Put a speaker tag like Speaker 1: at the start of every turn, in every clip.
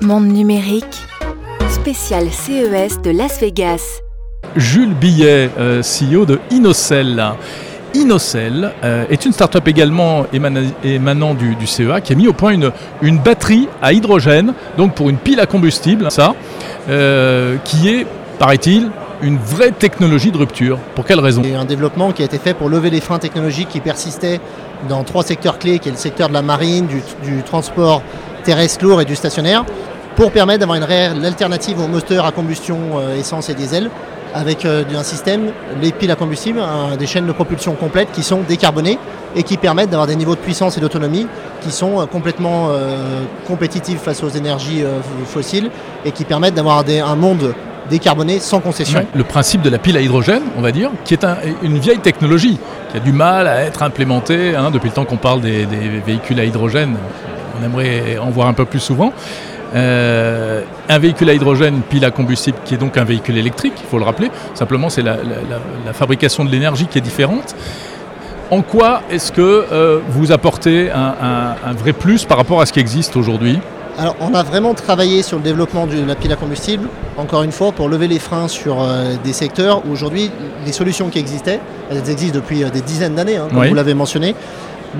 Speaker 1: Monde numérique, spécial CES de Las Vegas.
Speaker 2: Jules Billet, euh, CEO de Innocell. Innocell euh, est une start-up également émana- émanant du, du CEA qui a mis au point une, une batterie à hydrogène, donc pour une pile à combustible, ça, euh, qui est, paraît-il, une vraie technologie de rupture. Pour quelle raison?
Speaker 3: C'est un développement qui a été fait pour lever les freins technologiques qui persistaient dans trois secteurs clés, qui est le secteur de la marine, du, du transport terrestre lourd et du stationnaire, pour permettre d'avoir une réelle alternative aux moteurs à combustion euh, essence et diesel, avec euh, un système, les piles à combustible, des chaînes de propulsion complètes qui sont décarbonées et qui permettent d'avoir des niveaux de puissance et d'autonomie qui sont euh, complètement compétitifs face aux énergies fossiles et qui permettent d'avoir un monde décarboné sans concession.
Speaker 2: Le principe de la pile à hydrogène, on va dire, qui est un- une vieille technologie, qui a du mal à être implémentée hein, depuis le temps qu'on parle des véhicules à hydrogène. On aimerait en voir un peu plus souvent. Euh, un véhicule à hydrogène, pile à combustible, qui est donc un véhicule électrique, il faut le rappeler. Simplement, c'est la, la- la- la fabrication de l'énergie qui est différente. En quoi est-ce que euh, vous apportez un, un- un vrai plus par rapport à ce qui existe aujourd'hui?
Speaker 3: Alors, on a vraiment travaillé sur le développement de la pile à combustible, encore une fois, pour lever les freins sur euh, des secteurs où aujourd'hui, les solutions qui existaient, elles existent depuis des dizaines d'années, hein, comme
Speaker 2: Oui.
Speaker 3: vous l'avez mentionné,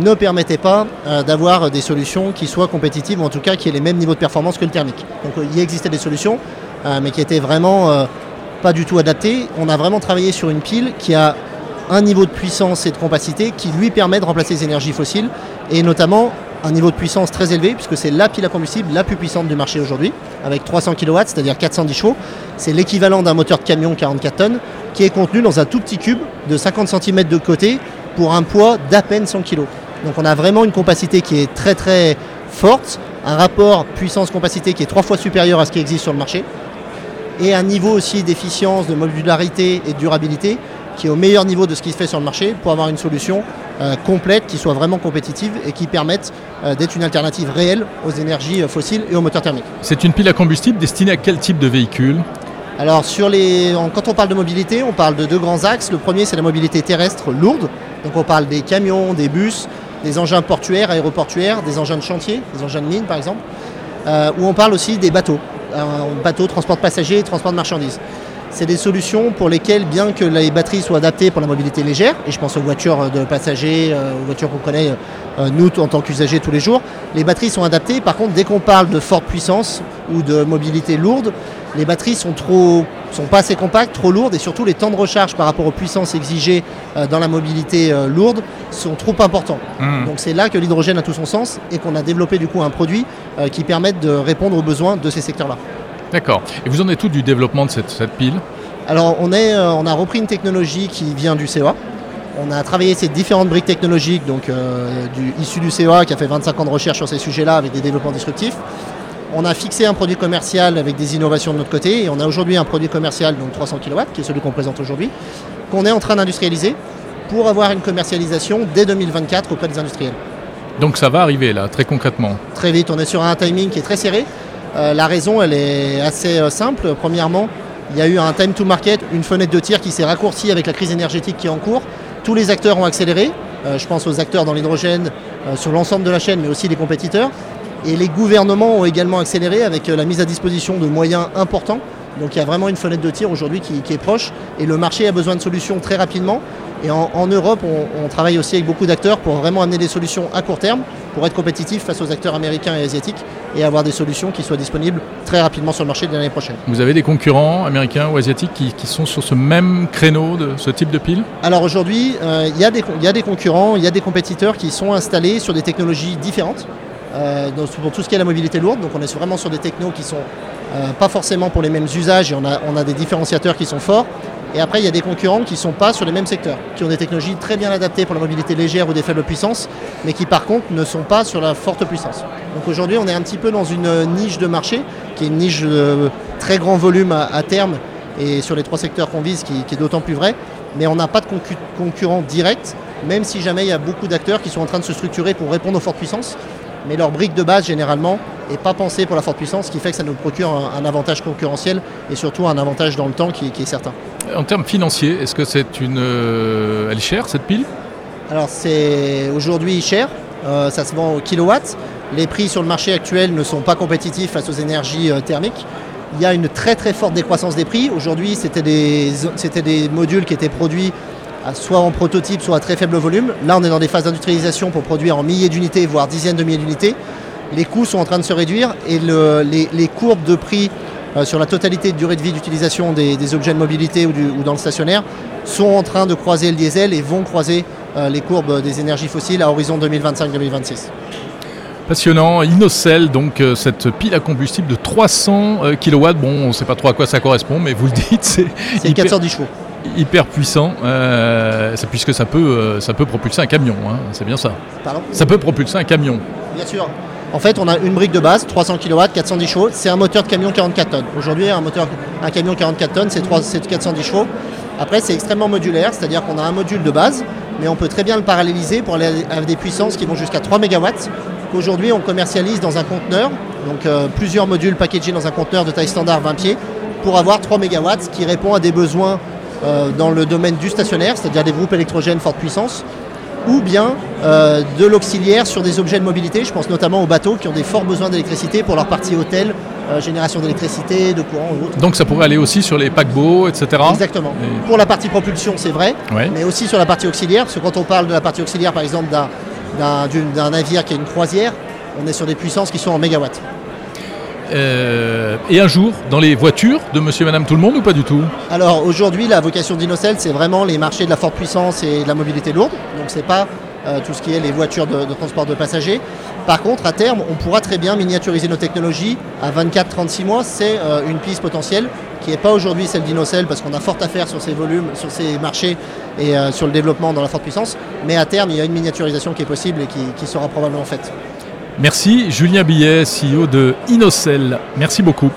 Speaker 3: ne permettaient pas euh, d'avoir des solutions qui soient compétitives, ou en tout cas qui aient les mêmes niveaux de performance que le thermique. Donc, euh, il existait des solutions, euh, mais qui étaient vraiment pas du tout adaptées. On a vraiment travaillé sur une pile qui a un niveau de puissance et de compacité qui lui permet de remplacer les énergies fossiles et notamment un niveau de puissance très élevé puisque c'est la pile à combustible la plus puissante du marché aujourd'hui avec 300 kW, c'est-à-dire 410 chevaux. C'est l'équivalent d'un moteur de camion 44 tonnes qui est contenu dans un tout petit cube de 50 cm de côté pour un poids d'à peine 100 kg. Donc on a vraiment une compacité qui est très très forte, un rapport puissance-compacité qui est trois fois supérieur à ce qui existe sur le marché et un niveau aussi d'efficience, de modularité et de durabilité qui est au meilleur niveau de ce qui se fait sur le marché pour avoir une solution euh, complète qui soit vraiment compétitive et qui permette euh, d'être une alternative réelle aux énergies euh, fossiles et aux moteurs thermiques.
Speaker 2: C'est une pile à combustible destinée à quel type de véhicule?
Speaker 3: Alors sur les, quand on parle de mobilité, on parle de deux grands axes. Le premier c'est la mobilité terrestre lourde, donc on parle des camions, des bus, des engins portuaires, aéroportuaires, des engins de chantier, des engins de mine par exemple, euh, ou on parle aussi des bateaux, Un bateaux transport de passagers, transport de marchandises. C'est des solutions pour lesquelles, bien que les batteries soient adaptées pour la mobilité légère, et je pense aux voitures de passagers, euh, aux voitures qu'on connaît euh, nous en tant qu'usagers tous les jours, les batteries sont adaptées. Par contre, dès qu'on parle de forte puissance ou de mobilité lourde, les batteries sont trop, sont pas assez compactes, trop lourdes, et surtout les temps de recharge par rapport aux puissances exigées euh, dans la mobilité euh, lourde sont trop importants.
Speaker 2: Hmm.
Speaker 3: Donc c'est là que l'hydrogène a tout son sens et qu'on a développé du coup un produit euh, qui permette de répondre aux besoins de ces secteurs-là.
Speaker 2: D'accord. Et vous en êtes tout du développement de cette, cette pile?
Speaker 3: Alors on, est, on a repris une technologie qui vient du CEA. On a travaillé ces différentes briques technologiques donc, euh, du, issues du CEA qui a fait 25 ans de recherche sur ces sujets-là avec des développements disruptifs. On a fixé un produit commercial avec des innovations de notre côté et on a aujourd'hui un produit commercial donc 300 kW qui est celui qu'on présente aujourd'hui qu'on est en train d'industrialiser pour avoir une commercialisation dès 2024 auprès des industriels.
Speaker 2: Donc ça va arriver là, très concrètement.
Speaker 3: très vite. On est sur un timing qui est très serré. Euh, la raison, elle est assez euh, simple. Premièrement, il y a eu un time to market, une fenêtre de tir qui s'est raccourcie avec la crise énergétique qui est en cours. Tous les acteurs ont accéléré. Euh, je pense aux acteurs dans l'hydrogène sur l'ensemble de la chaîne, mais aussi les compétiteurs. Et les gouvernements ont également accéléré avec euh, la mise à disposition de moyens importants. Donc il y a vraiment une fenêtre de tir aujourd'hui qui, qui est proche. Et le marché a besoin de solutions très rapidement. Et en, en Europe, on, on travaille aussi avec beaucoup d'acteurs pour vraiment amener des solutions à court terme, pour être compétitif face aux acteurs américains et asiatiques, et avoir des solutions qui soient disponibles très rapidement sur le marché de l'année prochaine.
Speaker 2: Vous avez des concurrents américains ou asiatiques qui, qui sont sur ce même créneau de ce type de pile?
Speaker 3: Alors aujourd'hui, euh, y, il y a des concurrents, il y a des compétiteurs qui sont installés sur des technologies différentes, euh, pour tout ce qui est la mobilité lourde. Donc on est vraiment sur des technos qui sont euh, pas forcément pour les mêmes usages, et on a, des différenciateurs qui sont forts. Et après, il y a des concurrents qui ne sont pas sur les mêmes secteurs, qui ont des technologies très bien adaptées pour la mobilité légère ou des faibles puissances, mais qui par contre ne sont pas sur la forte puissance. Donc aujourd'hui, on est un petit peu dans une niche de marché, qui est une niche de très grand volume à, terme, et sur les trois secteurs qu'on vise, qui, qui est d'autant plus vrai. Mais on n'a pas de concu- concurrents directs, même si jamais il y a beaucoup d'acteurs qui sont en train de se structurer pour répondre aux fortes puissances. Mais leur brique de base, généralement, n'est pas pensée pour la forte puissance, ce qui fait que ça nous procure un, un avantage concurrentiel et surtout un avantage dans le temps qui- qui est certain.
Speaker 2: En termes financiers, est-ce que c'est une. euh, elle est chère cette pile?
Speaker 3: Alors c'est aujourd'hui cher, euh, ça se vend au kilowatt. les prix sur le marché actuel ne sont pas compétitifs face aux énergies euh, thermiques. Il y a une très très forte décroissance des prix. Aujourd'hui, c'était des, modules qui étaient produits soit en prototype, soit à très faible volume. Là, on est dans des phases d'industrialisation pour produire en milliers d'unités, voire dizaines de milliers d'unités. Les coûts sont en train de se réduire et le- les, les courbes de prix euh, sur la totalité de durée de vie d'utilisation des, des objets de mobilité ou, du- ou dans le stationnaire sont en train de croiser le diesel et vont croiser euh, les courbes des énergies fossiles à horizon 2025-2026.
Speaker 2: Passionnant. Innocell, donc euh, cette pile à combustible de 300 euh, kW. Bon, on ne sait pas trop à quoi ça correspond, mais vous le dites, c'est
Speaker 3: C'est
Speaker 2: hyper,
Speaker 3: 410 chevaux.
Speaker 2: Hyper puissant. euh, c'est- puisque ça peut, euh, ça peut propulser un camion. hein, c'est bien ça.
Speaker 3: Pardon
Speaker 2: Ça peut propulser un camion.
Speaker 3: Bien sûr. En fait, on a une brique de base, 300 kW, 410 chevaux. C'est un moteur de camion 44 tonnes. Aujourd'hui, un, moteur, un camion 44 tonnes, c'est 3 c'est 410 chevaux. Après, c'est extrêmement modulaire, c'est-à-dire qu'on a un module de base, mais on peut très bien le paralléliser pour aller à des puissances qui vont jusqu'à 3 MW. Aujourd'hui, on commercialise dans un conteneur, donc euh, plusieurs modules packagés dans un conteneur de taille standard 20 pieds, pour avoir 3 MW qui répond à des besoins dans le domaine du stationnaire, c'est-à-dire des groupes électrogènes forte puissance, ou bien euh, de l'auxiliaire sur des objets de mobilité. Je pense notamment aux bateaux qui ont des forts besoins d'électricité pour leur partie hôtel, euh, génération d'électricité, de courant ou autre.
Speaker 2: Donc ça pourrait aller aussi sur les paquebots, etc.
Speaker 3: Exactement.
Speaker 2: Et-
Speaker 3: Pour la partie propulsion, c'est vrai,
Speaker 2: Ouais.
Speaker 3: mais aussi sur la partie auxiliaire, parce que quand on parle de la partie auxiliaire, par exemple, d'un- navire qui a une croisière, on est sur des puissances qui sont en mégawatts.
Speaker 2: Euh, et un jour, dans les voitures de monsieur et madame tout le monde ou pas du tout
Speaker 3: Alors aujourd'hui, la vocation d'Innocell, c'est vraiment les marchés de la forte puissance et de la mobilité lourde. Donc c'est pas euh, tout ce qui est les voitures de, transport de passagers. Par contre, à terme, on pourra très bien miniaturiser nos technologies. À 24-36 mois, c'est euh, une piste potentielle qui n'est pas aujourd'hui celle d'Innocell parce qu'on a fort à faire sur ces volumes, sur ces marchés et sur le développement dans la forte puissance. Mais à terme, il y a une miniaturisation qui est possible et qui sera probablement faite.
Speaker 2: Merci Julien Billet, CEO de Innocell. Merci beaucoup.